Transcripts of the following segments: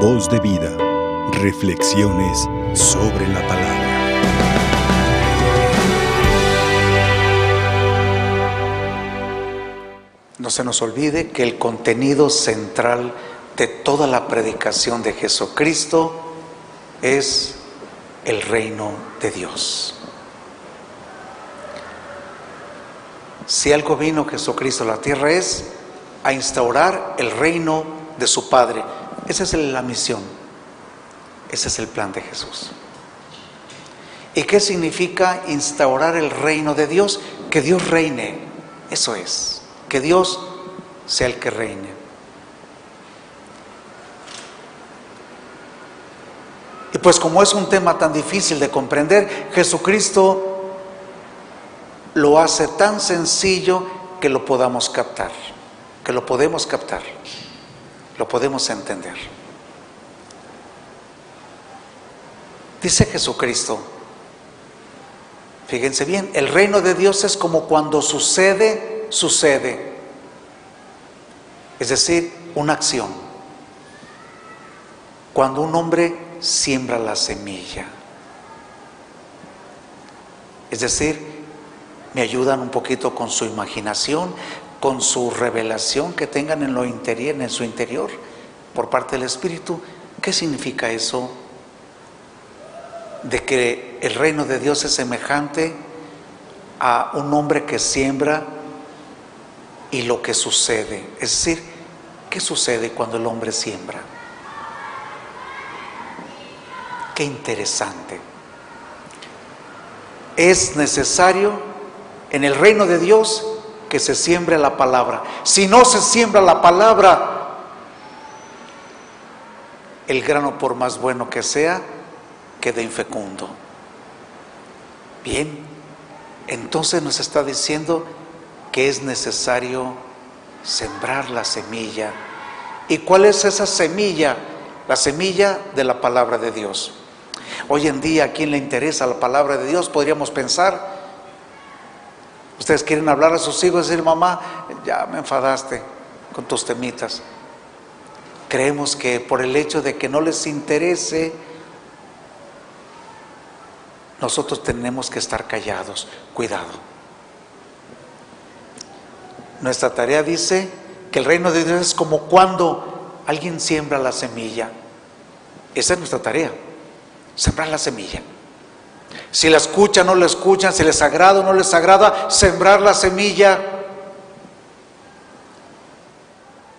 Voz de vida. Reflexiones sobre la palabra. No se nos olvide que el contenido central de toda la predicación de Jesucristo es el reino de Dios. Si algo vino Jesucristo a la tierra es a instaurar el reino de su Padre. Esa es la misión. Ese es el plan de Jesús. ¿Y qué significa instaurar el reino de Dios? Que Dios reine. Eso es. Que Dios sea el que reine. Y pues como es un tema tan difícil de comprender, Jesucristo lo hace tan sencillo que lo podamos captar, que lo podemos captar, lo podemos entender. Dice Jesucristo, fíjense bien, el reino de Dios es como cuando sucede, sucede. Es decir, una acción. Cuando un hombre siembra la semilla. Es decir, me ayudan un poquito con su imaginación, con su revelación que tengan en lo interior, en su interior, por parte del Espíritu. ¿Qué significa eso? De que el reino de Dios es semejante a un hombre que siembra y lo que sucede. Es decir, ¿qué sucede cuando el hombre siembra? Qué interesante. Es necesario en el reino de Dios que se siembre la palabra. Si no se siembra la palabra, el grano por más bueno que sea, queda infecundo. Bien, entonces nos está diciendo que es necesario sembrar la semilla. ¿Y cuál es esa semilla? La semilla de la palabra de Dios. Hoy en día, ¿a quien le interesa la palabra de Dios? Podríamos pensar Ustedes quieren hablar a sus hijos y decir, mamá, ya me enfadaste con tus temitas. Creemos que por el hecho de que no les interese, nosotros tenemos que estar callados. Cuidado. Nuestra tarea dice que el reino de Dios es como cuando alguien siembra la semilla. Esa es nuestra tarea, sembrar la semilla. Si la escuchan, no la escuchan, si les agrada o no les agrada, sembrar la semilla.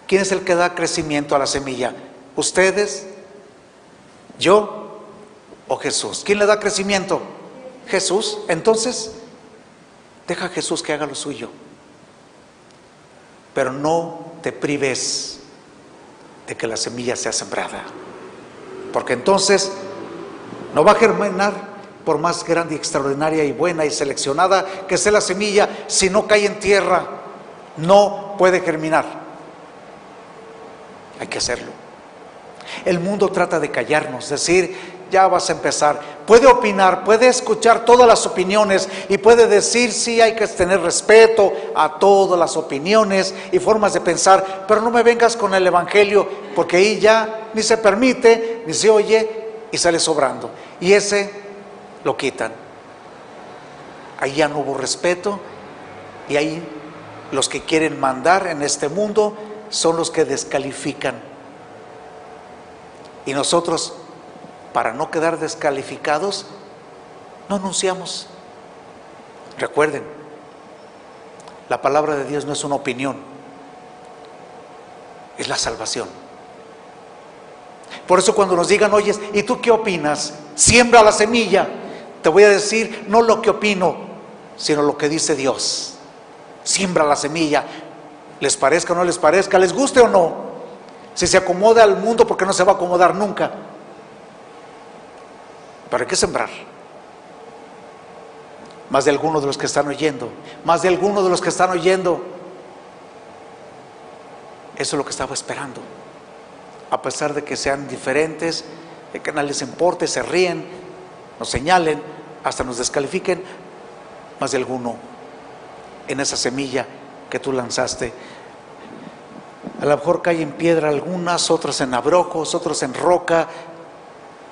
¿Quién es el que da crecimiento a la semilla? ¿Ustedes? ¿Yo? ¿O Jesús? ¿Quién le da crecimiento? Jesús. Entonces, deja a Jesús que haga lo suyo. Pero no te prives de que la semilla sea sembrada. Porque entonces no va a germinar por más grande y extraordinaria y buena y seleccionada que sea la semilla, si no cae en tierra, no puede germinar. Hay que hacerlo. El mundo trata de callarnos, decir, ya vas a empezar. Puede opinar, puede escuchar todas las opiniones y puede decir, sí, hay que tener respeto a todas las opiniones y formas de pensar, pero no me vengas con el Evangelio, porque ahí ya ni se permite, ni se oye y sale sobrando. Y ese lo quitan. Ahí ya no hubo respeto y ahí los que quieren mandar en este mundo son los que descalifican. Y nosotros, para no quedar descalificados, no anunciamos. Recuerden, la palabra de Dios no es una opinión, es la salvación. Por eso cuando nos digan, oye, ¿y tú qué opinas? Siembra la semilla. Te voy a decir no lo que opino, sino lo que dice Dios. Siembra la semilla, les parezca o no les parezca, les guste o no. Si se acomoda al mundo, porque no se va a acomodar nunca. ¿Para qué sembrar? Más de algunos de los que están oyendo, más de algunos de los que están oyendo. Eso es lo que estaba esperando. A pesar de que sean diferentes, de que no les importe, se ríen, nos señalen, hasta nos descalifiquen, más de alguno en esa semilla que tú lanzaste A lo mejor cae en piedra algunas, otras en abrocos, otros en roca.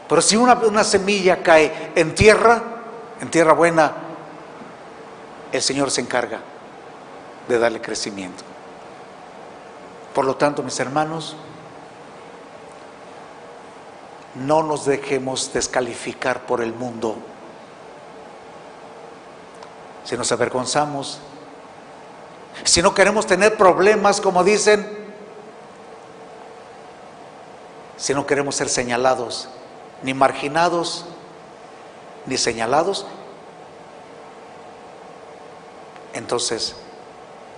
Pero si una, una semilla cae en tierra, en tierra buena, el Señor se encarga de darle crecimiento. Por lo tanto, mis hermanos, no nos dejemos descalificar por el mundo. Si nos avergonzamos, si no queremos tener problemas, como dicen, si no queremos ser señalados, ni marginados, ni señalados, entonces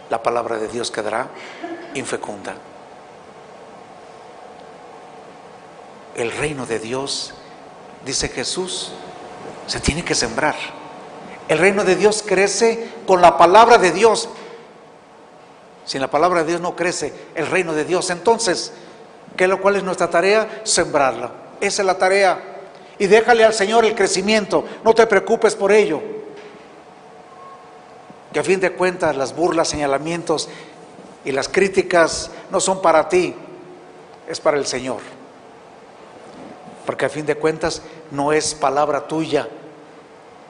la palabra de Dios quedará infecunda. El reino de Dios, dice Jesús, se tiene que sembrar. El reino de Dios crece con la palabra de Dios. Si la palabra de Dios no crece, el reino de Dios. Entonces, ¿qué lo cual es nuestra tarea? Sembrarla. Esa es la tarea. Y déjale al Señor el crecimiento. No te preocupes por ello. Que a fin de cuentas las burlas, señalamientos y las críticas no son para ti, es para el Señor. Porque a fin de cuentas no es palabra tuya,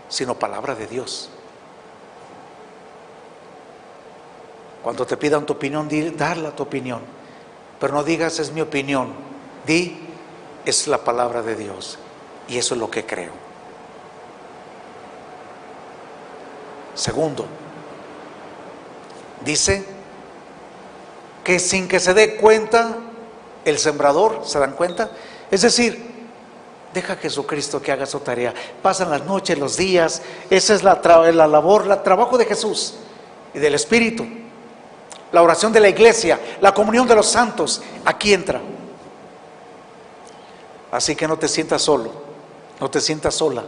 sino palabra de Dios. Cuando te pidan tu opinión, di, darla tu opinión. Pero no digas es mi opinión. Di es la palabra de Dios. Y eso es lo que creo. Segundo, dice que sin que se dé cuenta el sembrador, ¿se dan cuenta? Es decir, deja a Jesucristo que haga su tarea. Pasan las noches, los días, esa es la, la labor, el trabajo de Jesús y del Espíritu. La oración de la iglesia, la comunión de los santos, aquí entra. Así que no te sientas solo, no te sientas sola.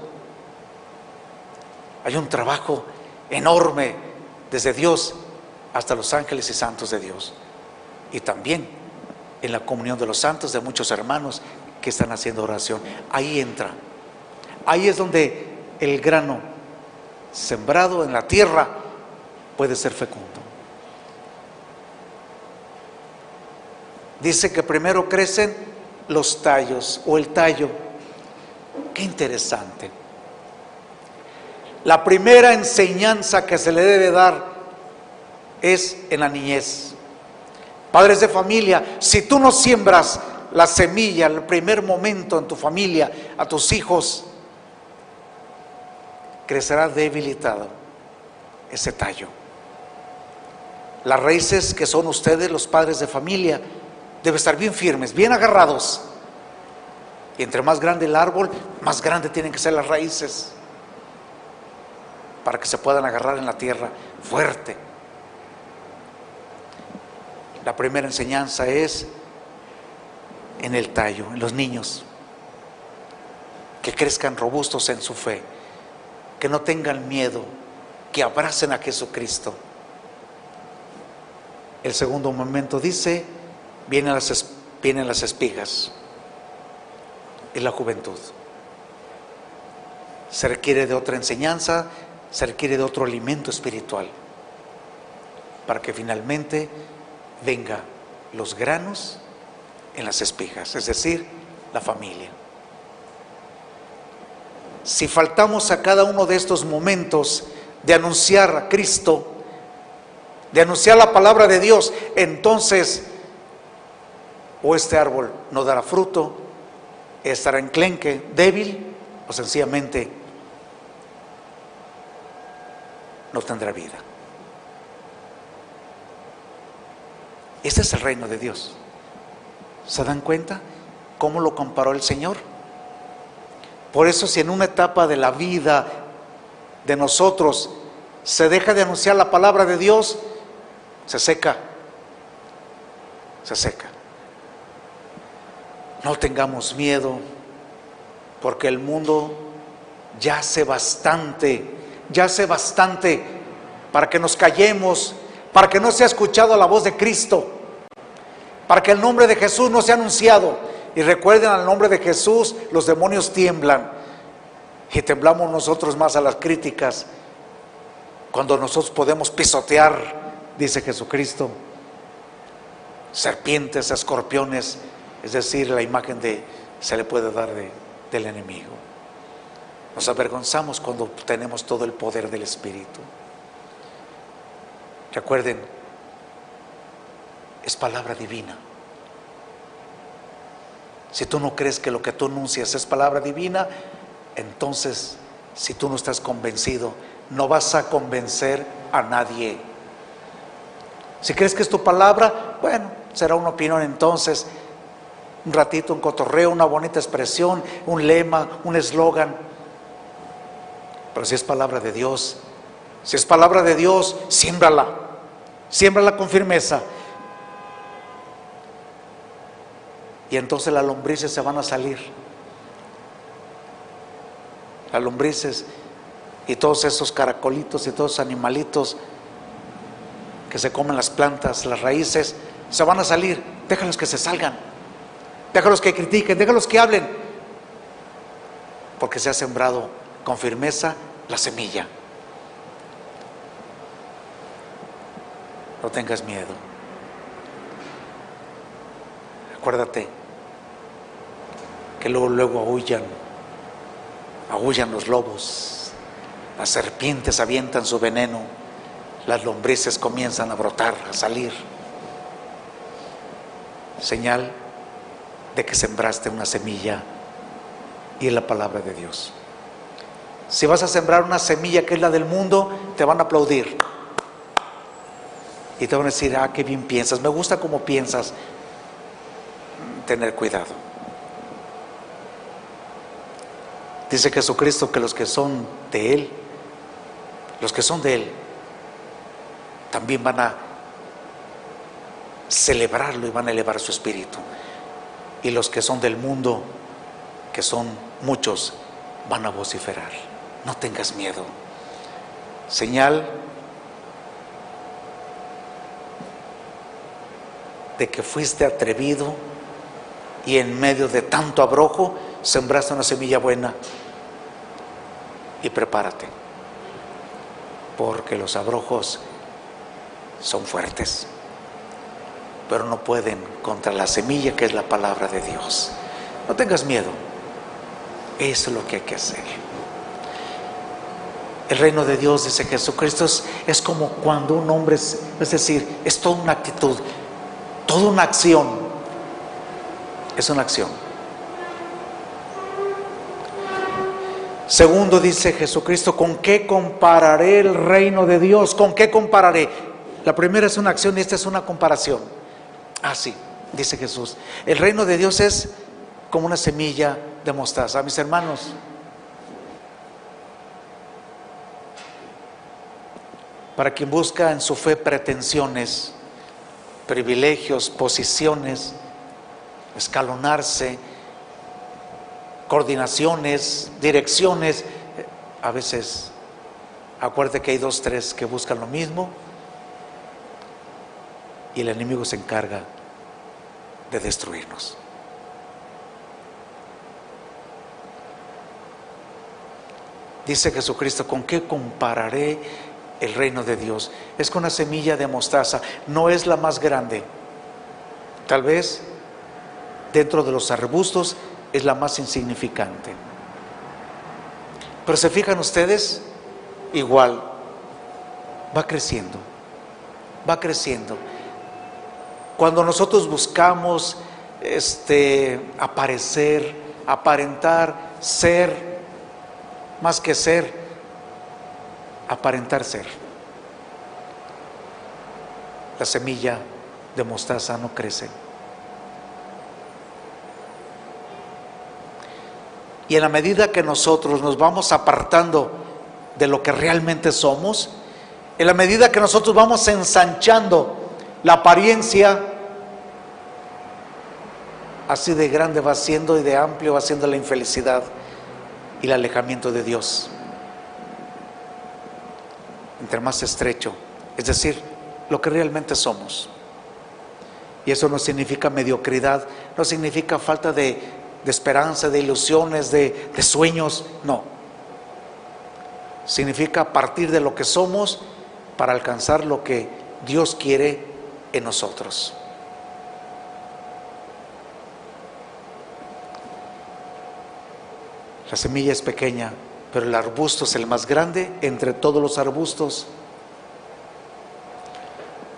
Hay un trabajo enorme desde Dios hasta los ángeles y santos de Dios. Y también en la comunión de los santos de muchos hermanos están haciendo oración. Ahí entra. Ahí es donde el grano sembrado en la tierra puede ser fecundo. Dice que primero crecen los tallos o el tallo. Qué interesante. La primera enseñanza que se le debe dar es en la niñez. Padres de familia, si tú no siembras la semilla, el primer momento en tu familia, a tus hijos, crecerá debilitado ese tallo. Las raíces que son ustedes, los padres de familia, deben estar bien firmes, bien agarrados. Y entre más grande el árbol, más grande tienen que ser las raíces para que se puedan agarrar en la tierra fuerte. La primera enseñanza es en el tallo, en los niños, que crezcan robustos en su fe, que no tengan miedo, que abracen a Jesucristo. El segundo momento dice, vienen las, vienen las espigas, en la juventud. Se requiere de otra enseñanza, se requiere de otro alimento espiritual, para que finalmente venga los granos en las espigas, es decir, la familia. Si faltamos a cada uno de estos momentos de anunciar a Cristo, de anunciar la palabra de Dios, entonces o este árbol no dará fruto, estará enclenque, débil, o sencillamente no tendrá vida. Ese es el reino de Dios. ¿Se dan cuenta cómo lo comparó el Señor? Por eso si en una etapa de la vida de nosotros se deja de anunciar la palabra de Dios, se seca, se seca. No tengamos miedo, porque el mundo ya hace bastante, ya hace bastante para que nos callemos, para que no sea escuchado la voz de Cristo para que el nombre de Jesús no sea anunciado. Y recuerden al nombre de Jesús, los demonios tiemblan. Y temblamos nosotros más a las críticas cuando nosotros podemos pisotear, dice Jesucristo, serpientes, escorpiones, es decir, la imagen de se le puede dar del enemigo. Nos avergonzamos cuando tenemos todo el poder del Espíritu. Recuerden, es palabra divina. Si tú no crees que lo que tú anuncias es palabra divina, entonces, si tú no estás convencido, no vas a convencer a nadie. Si crees que es tu palabra, bueno, será una opinión entonces, un ratito, un cotorreo, una bonita expresión, un lema, un eslogan. Pero si es palabra de Dios, si es palabra de Dios, siémbrala, siémbrala con firmeza. Y entonces las lombrices se van a salir. Las lombrices y todos esos caracolitos y todos esos animalitos que se comen las plantas, las raíces, se van a salir. Déjalos que se salgan. Déjalos que critiquen, déjalos que hablen. Porque se ha sembrado con firmeza la semilla. No tengas miedo. Acuérdate que luego, luego aullan, aullan los lobos, las serpientes avientan su veneno, las lombrices comienzan a brotar, a salir. Señal de que sembraste una semilla y es la palabra de Dios. Si vas a sembrar una semilla que es la del mundo, te van a aplaudir. Y te van a decir, ah, qué bien piensas, me gusta cómo piensas. Tener cuidado. Dice Jesucristo que los que son de Él, los que son de Él, también van a celebrarlo y van a elevar su espíritu. Y los que son del mundo, que son muchos, van a vociferar. No tengas miedo. Señal de que fuiste atrevido y en medio de tanto abrojo sembraste una semilla buena. Y prepárate, porque los abrojos son fuertes, pero no pueden contra la semilla que es la palabra de Dios. No tengas miedo, eso es lo que hay que hacer. El reino de Dios, dice Jesucristo, es, como cuando un hombre, es, es decir, es toda una actitud, toda una acción. Es una acción. Segundo dice Jesucristo, ¿con qué compararé el reino de Dios? ¿Con qué compararé? La primera es una acción y esta es una comparación. Ah, sí, dice Jesús. El reino de Dios es como una semilla de mostaza. Mis hermanos, para quien busca en su fe pretensiones, privilegios, posiciones, escalonarse, coordinaciones, direcciones, a veces acuérdate que hay dos, tres que buscan lo mismo y el enemigo se encarga de destruirnos. Dice Jesucristo, ¿con qué compararé el reino de Dios? Es con una semilla de mostaza, no es la más grande. Tal vez dentro de los arbustos es la más insignificante. Pero se fijan ustedes, igual, va creciendo, va creciendo. Cuando nosotros buscamos este, aparecer, aparentar, ser, más que ser, aparentar ser. La semilla de mostaza no crece. Y en la medida que nosotros nos vamos apartando de lo que realmente somos, en la medida que nosotros vamos ensanchando la apariencia, así de grande va siendo y de amplio va siendo la infelicidad y el alejamiento de Dios. Entre más estrecho, es decir, lo que realmente somos. Y eso no significa mediocridad, no significa falta de, de esperanza, de ilusiones, de, de sueños, no. Significa partir de lo que somos para alcanzar lo que Dios quiere en nosotros. La semilla es pequeña, pero el arbusto es el más grande entre todos los arbustos.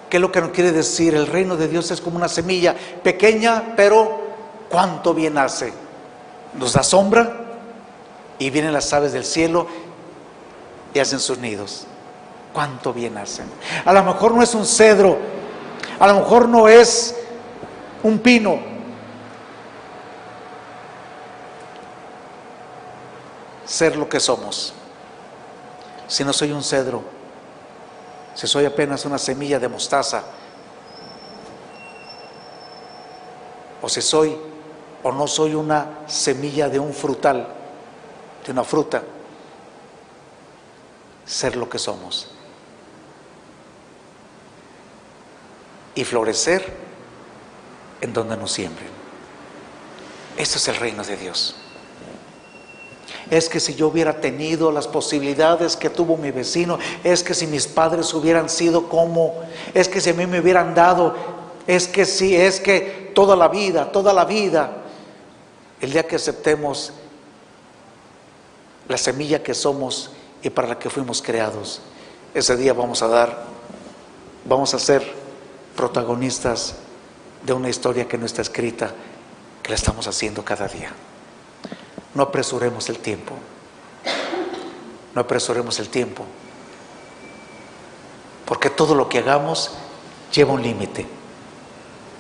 ¿Qué es lo que nos quiere decir? El reino de Dios es como una semilla pequeña, pero cuánto bien hace. Nos da sombra y vienen las aves del cielo y hacen sus nidos. Cuánto bien hacen. A lo mejor no es un cedro, a lo mejor no es un pino. Ser lo que somos. Si no soy un cedro, si soy apenas una semilla de mostaza, o si soy o no soy una semilla de un frutal, de una fruta, ser lo que somos. Y florecer en donde nos siembren. Esto es el reino de Dios. Es que si yo hubiera tenido las posibilidades que tuvo mi vecino, es que si mis padres hubieran sido como, es que si a mí me hubieran dado, es que si, es que toda la vida, toda la vida, el día que aceptemos la semilla que somos y para la que fuimos creados, ese día vamos a dar, vamos a ser protagonistas de una historia que no está escrita, que la estamos haciendo cada día. No apresuremos el tiempo, no apresuremos el tiempo, porque todo lo que hagamos lleva un límite,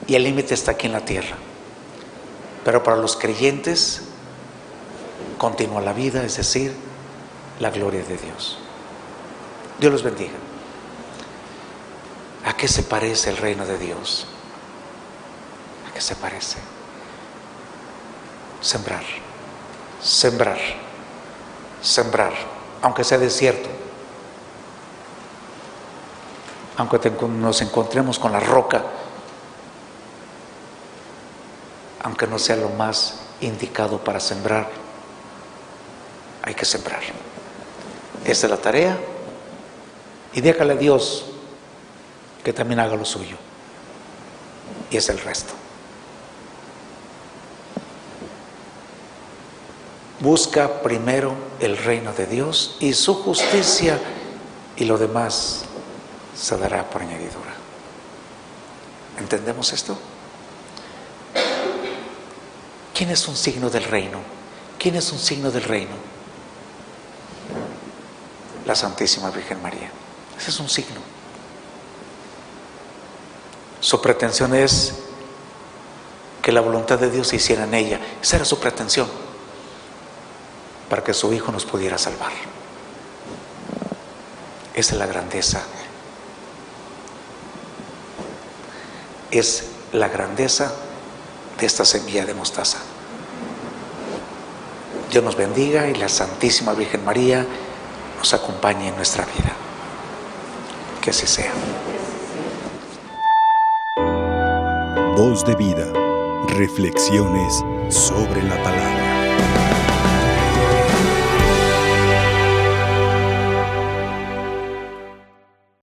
y el límite está aquí en la tierra. Pero para los creyentes continúa la vida, es decir, la gloria de Dios. Dios los bendiga. ¿A qué se parece el reino de Dios? ¿A qué se parece? Sembrar, sembrar, sembrar, aunque sea desierto, aunque nos encontremos con la roca, aunque no sea lo más indicado para sembrar, hay que sembrar. Esa es la tarea. Y déjale a Dios que también haga lo suyo. Y es el resto. Busca primero el reino de Dios y su justicia y lo demás se dará por añadidura. ¿Entendemos esto? ¿Quién es un signo del reino? ¿Quién es un signo del reino? La Santísima Virgen María. Ese es un signo. Su pretensión es que la voluntad de Dios se hiciera en ella. Esa era su pretensión, para que su Hijo nos pudiera salvar. Esa es la grandeza. Es la grandeza de esta semilla de mostaza. Dios nos bendiga y la Santísima Virgen María nos acompañe en nuestra vida. Que así sea. Voz de vida. Reflexiones sobre la palabra.